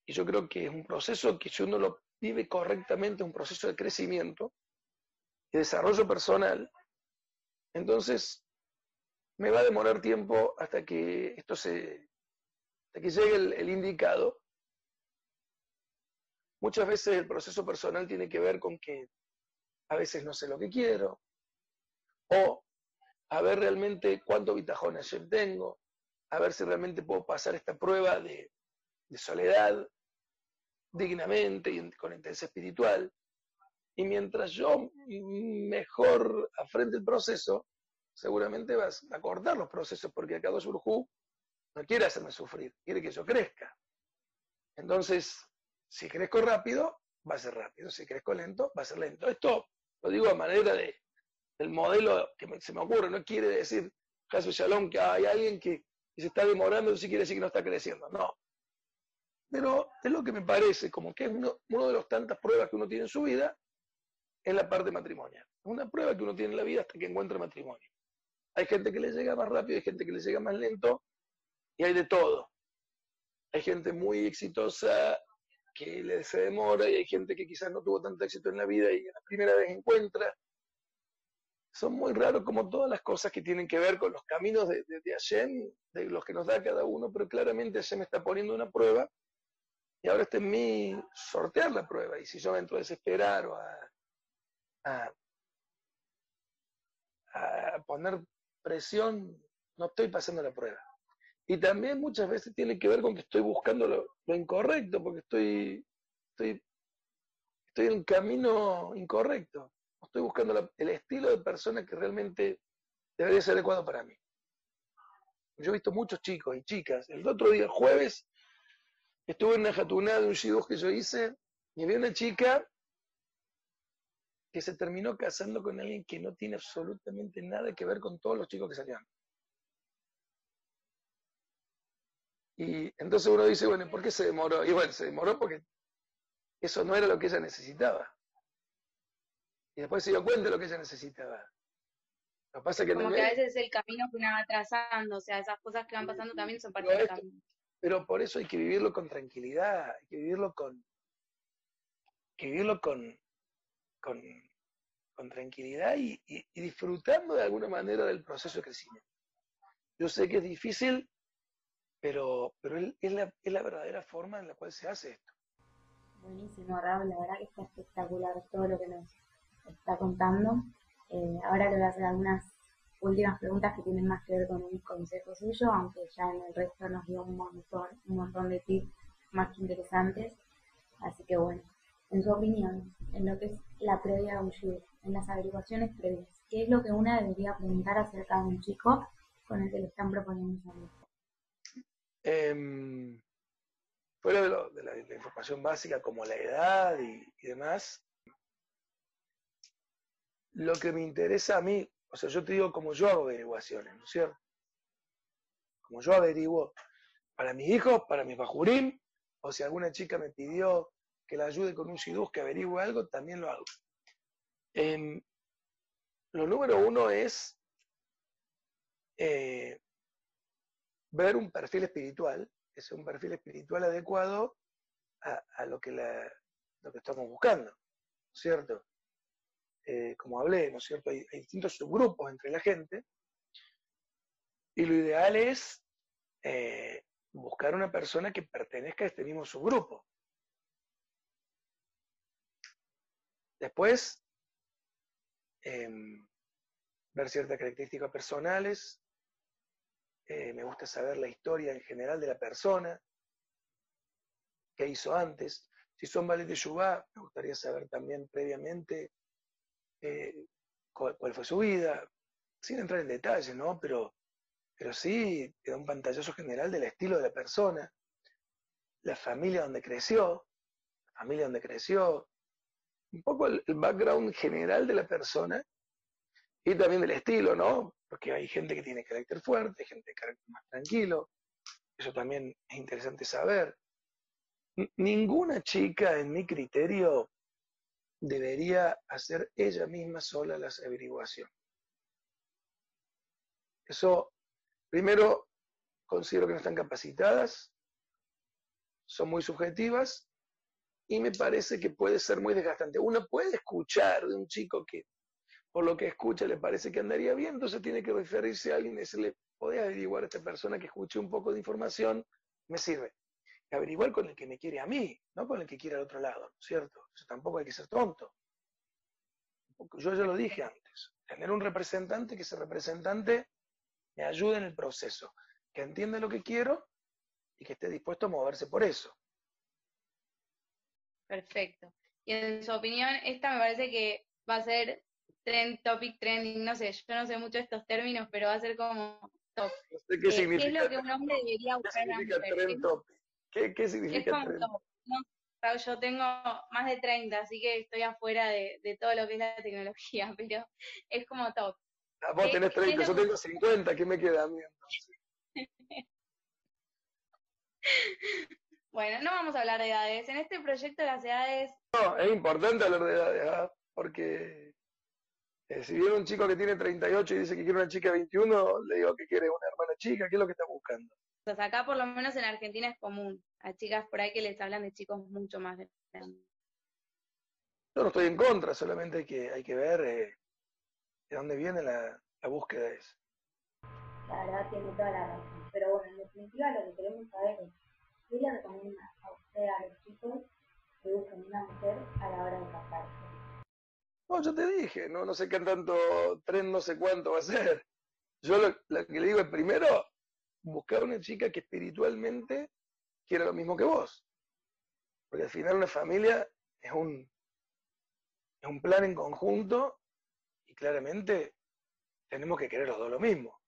y yo creo que es un proceso que si uno lo vive correctamente, un proceso de crecimiento y desarrollo personal, entonces me va a demorar tiempo hasta que esto se, hasta que llegue el, indicado. Muchas veces el proceso personal tiene que ver con que a veces no sé lo que quiero, o a ver realmente cuánto bitajón tengo, a ver si realmente puedo pasar esta prueba de, soledad, dignamente y con intensidad espiritual. Y mientras yo mejor afrente el proceso, seguramente vas a cortar los procesos porque acá dos Urjú no quiere hacerme sufrir, quiere que yo crezca. Entonces, si crezco rápido, va a ser rápido. Si crezco lento, va a ser lento. Esto lo digo a manera de, del modelo que se me ocurre. No quiere decir, caso Shalom, que hay alguien que, se está demorando, eso sí quiere decir que no está creciendo. No. Pero es lo que me parece, como que es uno, uno de las tantas pruebas que uno tiene en su vida, es la parte matrimonial. Es una prueba que uno tiene en la vida hasta que encuentra matrimonio. Hay gente que le llega más rápido, hay gente que le llega más lento, y hay de todo. Hay gente muy exitosa que le se demora y hay gente que quizás no tuvo tanto éxito en la vida y la primera vez encuentra. Son muy raros como todas las cosas que tienen que ver con los caminos de, de, Hashem, de los que nos da cada uno, pero claramente Hashem está poniendo una prueba y ahora está en mí sortear la prueba. Y si yo entro a desesperar o a, a poner presión, no estoy pasando la prueba. Y también muchas veces tiene que ver con que estoy buscando lo, incorrecto, porque estoy, estoy, estoy en un camino incorrecto. Estoy buscando el estilo de persona que realmente debería ser adecuado para mí. Yo he visto muchos chicos y chicas. El otro día, jueves, estuve en una jatunada de un shidduch que yo hice y vi una chica que se terminó casando con alguien que no tiene absolutamente nada que ver con todos los chicos que salían. Y entonces uno dice, bueno, ¿por qué se demoró? Y bueno, se demoró porque eso no era lo que ella necesitaba. Y después se dio cuenta de lo que ella necesitaba. Lo pasa que Como que a veces es el camino que uno va trazando, o sea, esas cosas que van pasando también son parte del camino. Pero por eso hay que vivirlo con tranquilidad, hay que vivirlo con, que vivirlo con, con, tranquilidad y disfrutando de alguna manera del proceso de crecimiento. Yo sé que es difícil pero, pero es, la, es la verdadera forma en la cual se hace esto. Buenísimo, Raúl, la verdad que está espectacular todo lo que nos está contando. Eh, ahora le voy a hacer algunas últimas preguntas que tienen más que ver con un consejo suyo, aunque ya en el resto nos dio un montón, un montón de tips más que interesantes. Así que bueno, en su opinión, en lo que es la previa de un en las averiguaciones previas, ¿qué es lo que una debería preguntar acerca de un chico con el que le están proponiendo salir? Eh, fuera de, la, información básica como la edad y, demás, lo que me interesa a mí, o sea, yo te digo como yo hago averiguaciones, ¿no es cierto? Como yo averiguo para mis hijos, para mis bajurim, o si alguna chica me pidió que la ayude con un shidduch, que averigüe algo, también lo hago. Em, lo número uno es eh, ver un perfil espiritual, es un perfil espiritual adecuado a, lo, que lo que estamos buscando, cierto? Eh, como hablé, ¿no es cierto? Hay, distintos subgrupos entre la gente y lo ideal es eh, buscar una persona que pertenezca a este mismo subgrupo. Después, em, ver ciertas características personales, eh, me gusta saber la historia en general de la persona, qué hizo antes. Si son vales de Yubá, me gustaría saber también previamente eh, cuál, fue su vida, sin entrar en detalle, ¿no? Pero, pero sí te da un pantallazo general del estilo de la persona, la familia donde creció, la familia donde creció, un poco el background general de la persona y también del estilo, ¿no? porque hay gente que tiene carácter fuerte, gente de carácter más tranquilo, eso también es interesante saber. ninguna chica, en mi criterio, debería hacer ella misma sola las averiguaciones. Eso, primero, considero que no están capacitadas, son muy subjetivas y me parece que puede ser muy desgastante. Uno puede escuchar de un chico que por lo que escucha le parece que andaría bien, entonces tiene que referirse a alguien y decirle, podés averiguar a esta persona que escuche un poco de información, me sirve. Averiguar con el que me quiere a mí, no con el que quiere al otro lado, ¿cierto? Eso tampoco hay que ser tonto. Yo ya lo dije antes, tener un representante, que ese representante me ayude en el proceso, que entienda lo que quiero y que esté dispuesto a moverse por eso. Perfecto. Y en su opinión, esta me parece que va a ser trend, topic, trending, no sé, yo no sé mucho de estos términos, pero va a ser como top. No sé qué, significa, ¿Qué es lo que un hombre debería buscar en una mujer? ¿Qué, ¿Qué, significa trend? No, yo tengo más de 30, así que estoy afuera de, de, todo lo que es la tecnología, [laughs] pero es como top. Ah, vos tenés 30, yo tengo 50, ¿qué me queda a mí entonces? [laughs] bueno, no vamos a hablar de edades. En este proyecto las edades... No, es importante hablar de edades, ¿ah? porque eh, si viene un chico que tiene 38 y dice que quiere una chica de 21, le digo que quiere una hermana chica, ¿qué es lo que está buscando? Pues acá por lo menos en Argentina es común, a chicas por ahí que les hablan de chicos mucho más grandes. Yo no estoy en contra, solamente hay que, hay que ver eh, de dónde viene la, la búsqueda esa. La verdad tiene toda la razón. Pero bueno, en definitiva lo que queremos saber es, ¿qué le recomienda a usted a los chicos que busquen una mujer a la hora de casarse? No, yo te dije, no, no sé qué tanto tren, no sé cuánto va a ser. Yo lo, que le digo es primero, buscar una chica que espiritualmente quiera lo mismo que vos. Porque al final una familia es un, es un plan en conjunto y claramente tenemos que querer los dos lo mismo.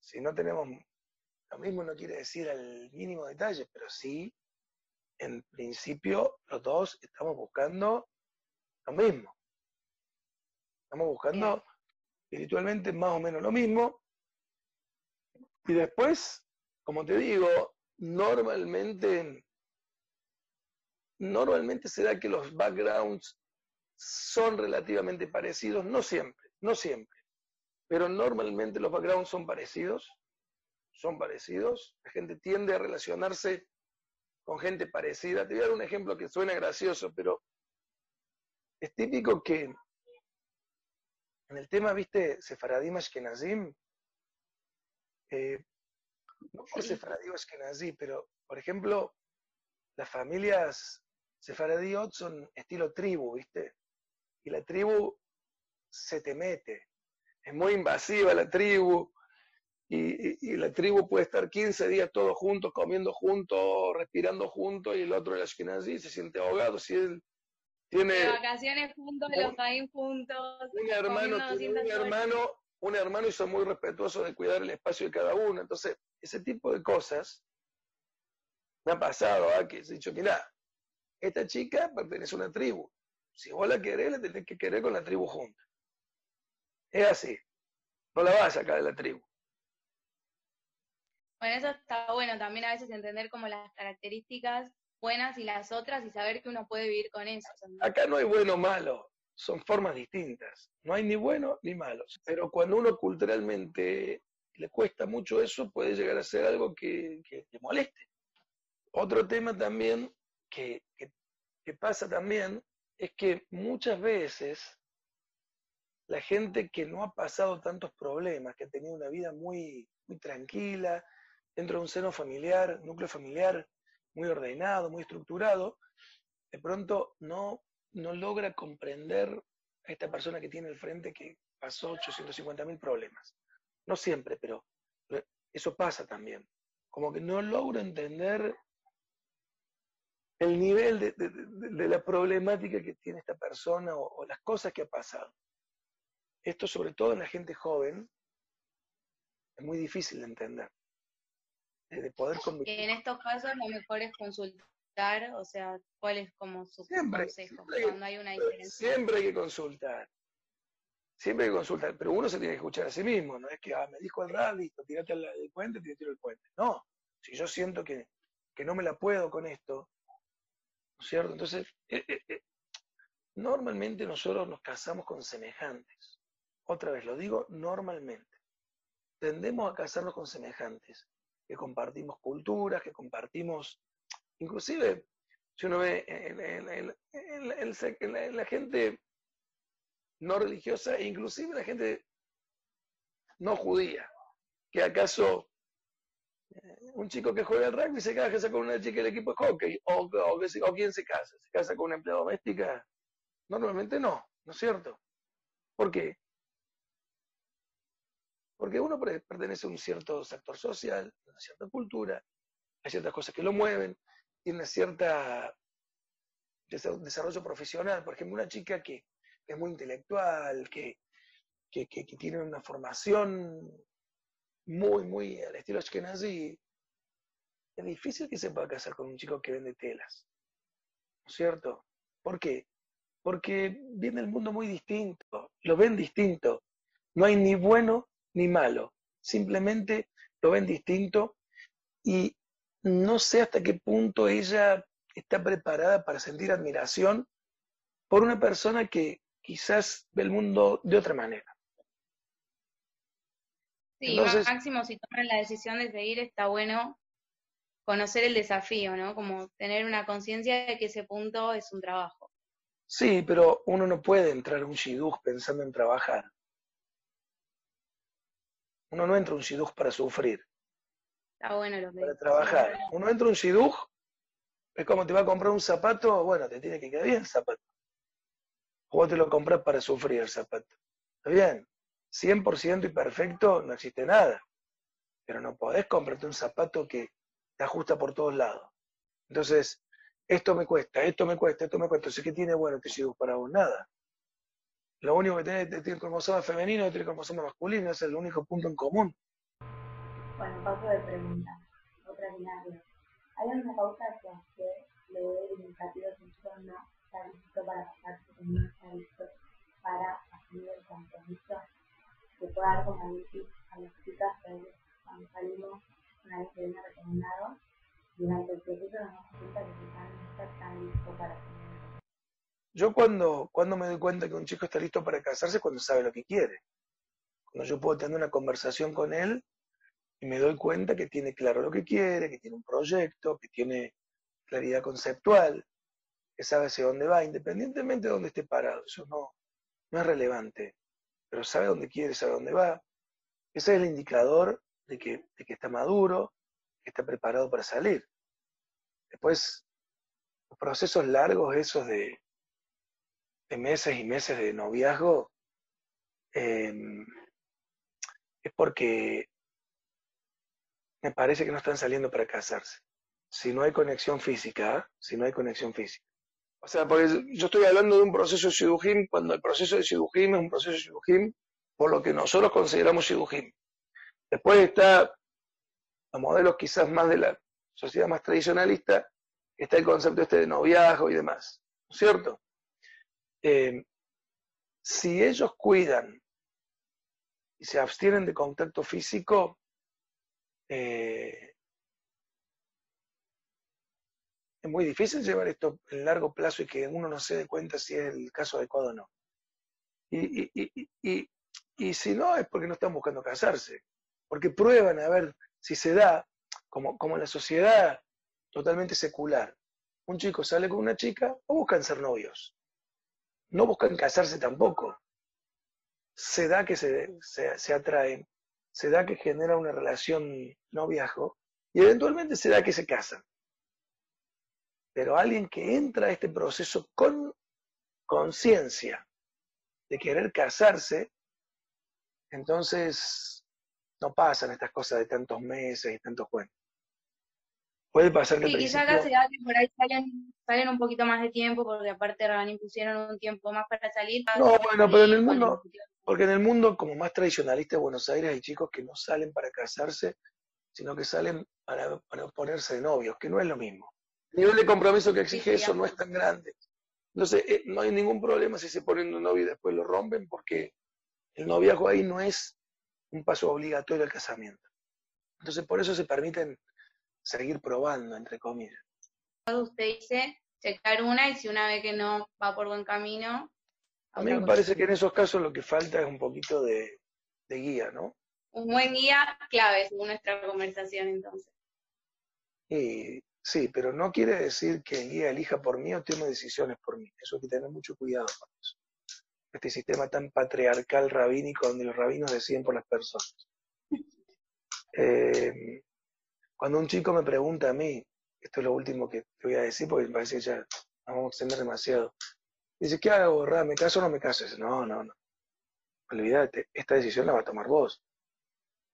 Si no tenemos lo mismo no quiere decir al mínimo detalle, pero sí, en principio, los dos estamos buscando lo mismo. Estamos buscando espiritualmente más o menos lo mismo. Y después, como te digo, normalmente, normalmente se da que los backgrounds son relativamente parecidos, no siempre, no siempre, pero normalmente los backgrounds son parecidos, son parecidos, la gente tiende a relacionarse con gente parecida. Te voy a dar un ejemplo que suena gracioso, pero es típico que en el tema, viste, Sefaradim Ashkenazim, eh, no por Sefaradim Ashkenazí, pero, por ejemplo, las familias Sefaradiot son estilo tribu, viste, y la tribu se te mete, es muy invasiva la tribu, y, la tribu puede estar 15 días todos juntos, comiendo juntos, respirando juntos, y el otro, el Ashkenazi, se siente ahogado. Si él tiene vacaciones juntos, los ahí juntos. Un hermano, un hermano, un hermano y son muy respetuosos de cuidar el espacio de cada uno. Entonces, ese tipo de cosas me ha pasado, ¿ah? que he dicho, mira, esta chica pertenece a una tribu. Si vos la querés, la tenés que querer con la tribu junta. Es así. No la vas a sacar de la tribu. Bueno, eso está bueno también a veces entender como las características buenas y las otras y saber que uno puede vivir con eso. Acá no hay bueno o malo, son formas distintas. No hay ni bueno ni malo. Pero cuando uno culturalmente le cuesta mucho eso, puede llegar a ser algo que, que, moleste. Otro tema también que, que pasa también es que muchas veces la gente que no ha pasado tantos problemas, que ha tenido una vida muy, muy tranquila, dentro de un seno familiar, núcleo familiar muy ordenado, muy estructurado, de pronto no, no logra comprender a esta persona que tiene al frente que pasó 850 mil problemas. No siempre, pero, eso pasa también. Como que no logra entender el nivel de, la problemática que tiene esta persona o, las cosas que ha pasado. Esto sobre todo en la gente joven es muy difícil de entender de poder convivir. En estos casos lo mejor es consultar, o sea, cuál es como su consejo cuando hay una diferencia. Siempre hay que consultar. Siempre hay que consultar, pero uno se tiene que escuchar a sí mismo, no es que ah, me dijo el rad, listo, tirate al puente, te tiro el puente. No, si yo siento que, que no me la puedo con esto, ¿no es cierto? Entonces, eh, eh, eh, normalmente nosotros nos casamos con semejantes. Otra vez lo digo, normalmente. Tendemos a casarnos con semejantes que compartimos culturas, que compartimos, inclusive, si uno ve en, la, gente no religiosa e inclusive la gente no judía, que acaso eh, un chico que juega al rugby se casa con una chica del equipo de hockey, o quién se casa, se casa con una empleada doméstica, normalmente no, ¿no es cierto? ¿Por qué? Porque uno pertenece a un cierto sector social, a una cierta cultura, hay ciertas cosas que lo mueven, tiene cierta, desarrollo profesional. Por ejemplo, una chica que, es muy intelectual, que, que, tiene una formación muy, muy al estilo Ashkenazi, es difícil que se pueda casar con un chico que vende telas. ¿No es cierto? ¿Por qué? Porque viene el mundo muy distinto, lo ven distinto. No hay ni bueno ni malo, simplemente lo ven distinto y no sé hasta qué punto ella está preparada para sentir admiración por una persona que quizás ve el mundo de otra manera. Sí, máximo si toman la decisión de seguir está bueno conocer el desafío, ¿no? Como tener una conciencia de que ese punto es un trabajo. Sí, pero uno no puede entrar a un shidduch pensando en trabajar. Uno no entra a un shidduch para sufrir. Está bueno lo Para trabajar. Uno entra a un shidduch, es como te va a comprar un zapato, bueno, te tiene que quedar bien el zapato. O vos te lo compras para sufrir el zapato. Está bien, 100% y perfecto no existe nada. Pero no podés comprarte un zapato que te ajusta por todos lados. Entonces, esto me cuesta, esto me cuesta, esto me cuesta. Entonces, ¿qué tiene bueno este shidduch para vos? Nada. Lo único que tiene, tiene cromosoma femenino y tiene cromosoma masculino, es el único punto en común. Bueno, paso de pregunta. Otra binaria. ¿Hay alguna pauta que hacer leer el de un no está listo para está listo para asumir el compromiso que pueda dar como a las chicas que cuando salimos una vez que viene recomendado durante el proceso nos damos cuenta que quizás no está tan listo para asumir yo cuando, cuando me doy cuenta que un chico está listo para casarse, cuando sabe lo que quiere. Cuando yo puedo tener una conversación con él y me doy cuenta que tiene claro lo que quiere, que tiene un proyecto, que tiene claridad conceptual, que sabe hacia dónde va, independientemente de dónde esté parado. Eso no, no es relevante, pero sabe dónde quiere, sabe dónde va. Ese es el indicador de que, de que está maduro, que está preparado para salir. Después, los procesos largos, esos de, meses y meses de noviazgo, em, es porque me parece que no están saliendo para casarse. Si no hay conexión física, si no hay conexión física. O sea, porque yo estoy hablando de un proceso de Shidujim cuando el proceso de Shidujim es un proceso de Shidujim por lo que nosotros consideramos Shidujim. Después está los modelos quizás más de la sociedad más tradicionalista, está el concepto este de noviazgo y demás, ¿no es cierto? Eh, si ellos cuidan y se abstienen de contacto físico, eh, es muy difícil llevar esto en largo plazo y que uno no se dé cuenta si es el caso adecuado o no. Y, y, si no, es porque no están buscando casarse, porque prueban a ver si se da, como, como en la sociedad totalmente secular. Un chico sale con una chica o buscan ser novios no buscan casarse tampoco. Se da que se, se, atraen, se da que genera una relación noviazgo y eventualmente se da que se casan. Pero alguien que entra a este proceso con conciencia de querer casarse, entonces no pasan estas cosas de tantos meses y tantos cuentos. Puede pasar que sí, quizás que por ahí salen, un poquito más de tiempo, porque aparte van impusieron un tiempo más para salir. No, bueno, pero en el mundo, porque en el mundo como más tradicionalista de Buenos Aires hay chicos que no salen para casarse, sino que salen para, ponerse de novios, que no es lo mismo. El nivel de compromiso que exige eso no es tan grande. Entonces, eh, no hay ningún problema si se ponen un novio y después lo rompen, porque el noviazgo ahí no es un paso obligatorio al casamiento. Entonces, por eso se permiten seguir probando, entre comillas. Usted dice checar una y si una ve que no va por buen camino. A mí me parece que en esos casos lo que falta es un poquito de, guía, ¿no? Un buen guía clave según nuestra conversación entonces. Y, sí, pero no quiere decir que el guía elija por mí o tome decisiones por mí. Eso hay que tener mucho cuidado con eso. Este sistema tan patriarcal rabínico donde los rabinos deciden por las personas. [laughs] Eh, cuando un chico me pregunta a mí, esto es lo último que te voy a decir porque me parece que ya nos vamos a extender demasiado. Dice, ¿qué hago, Ra? ¿Me caso o no me caso? Dice, no, no, no. Olvídate, esta decisión la va a tomar vos.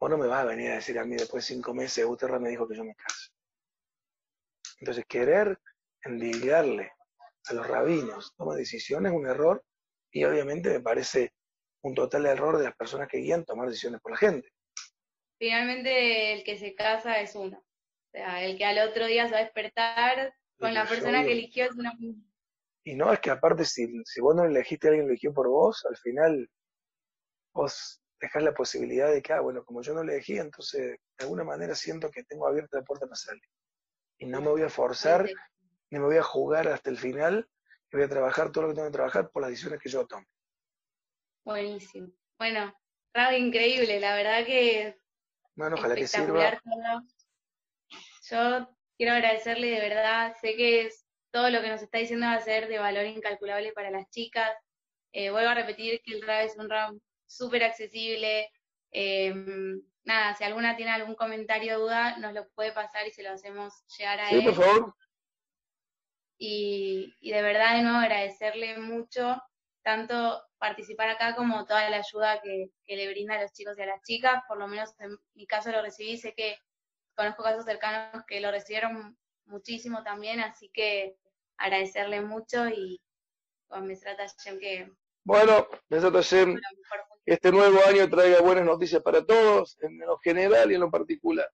Vos no me vas a venir a decir a mí después de cinco meses, Uterra me dijo que yo me case. Entonces, querer envidiarle a los rabinos, toma decisiones, un error, y obviamente me parece un total error de las personas que guían tomar decisiones por la gente. Finalmente el que se casa es uno. O sea, el que al otro día se va a despertar con la persona que eligió es una... Y no, es que aparte si, si vos no elegiste a alguien que eligió por vos, al final vos dejás la posibilidad de que, ah, bueno, como yo no elegí, entonces de alguna manera siento que tengo abierta la puerta para salir. Y no me voy a forzar, ni me voy a jugar hasta el final, y voy a trabajar todo lo que tengo que trabajar por las decisiones que yo tome. Buenísimo. Bueno, Raúl, increíble, la verdad que bueno, ojalá que sirva. Yo quiero agradecerle de verdad, sé que es, todo lo que nos está diciendo va a ser de valor incalculable para las chicas. Eh, vuelvo a repetir que el RAB es un RAM súper accesible. Em, nada, si alguna tiene algún comentario o duda, nos lo puede pasar y se lo hacemos llegar a sí, por favor. Y, y de verdad, de nuevo, agradecerle mucho tanto participar acá como toda la ayuda que, le brinda a los chicos y a las chicas. Por lo menos en mi caso lo recibí, sé que conozco casos cercanos que lo recibieron muchísimo también, así que agradecerle mucho y con mi Hashem que... Bueno, este nuevo año traiga buenas noticias para todos, en lo general y en lo particular.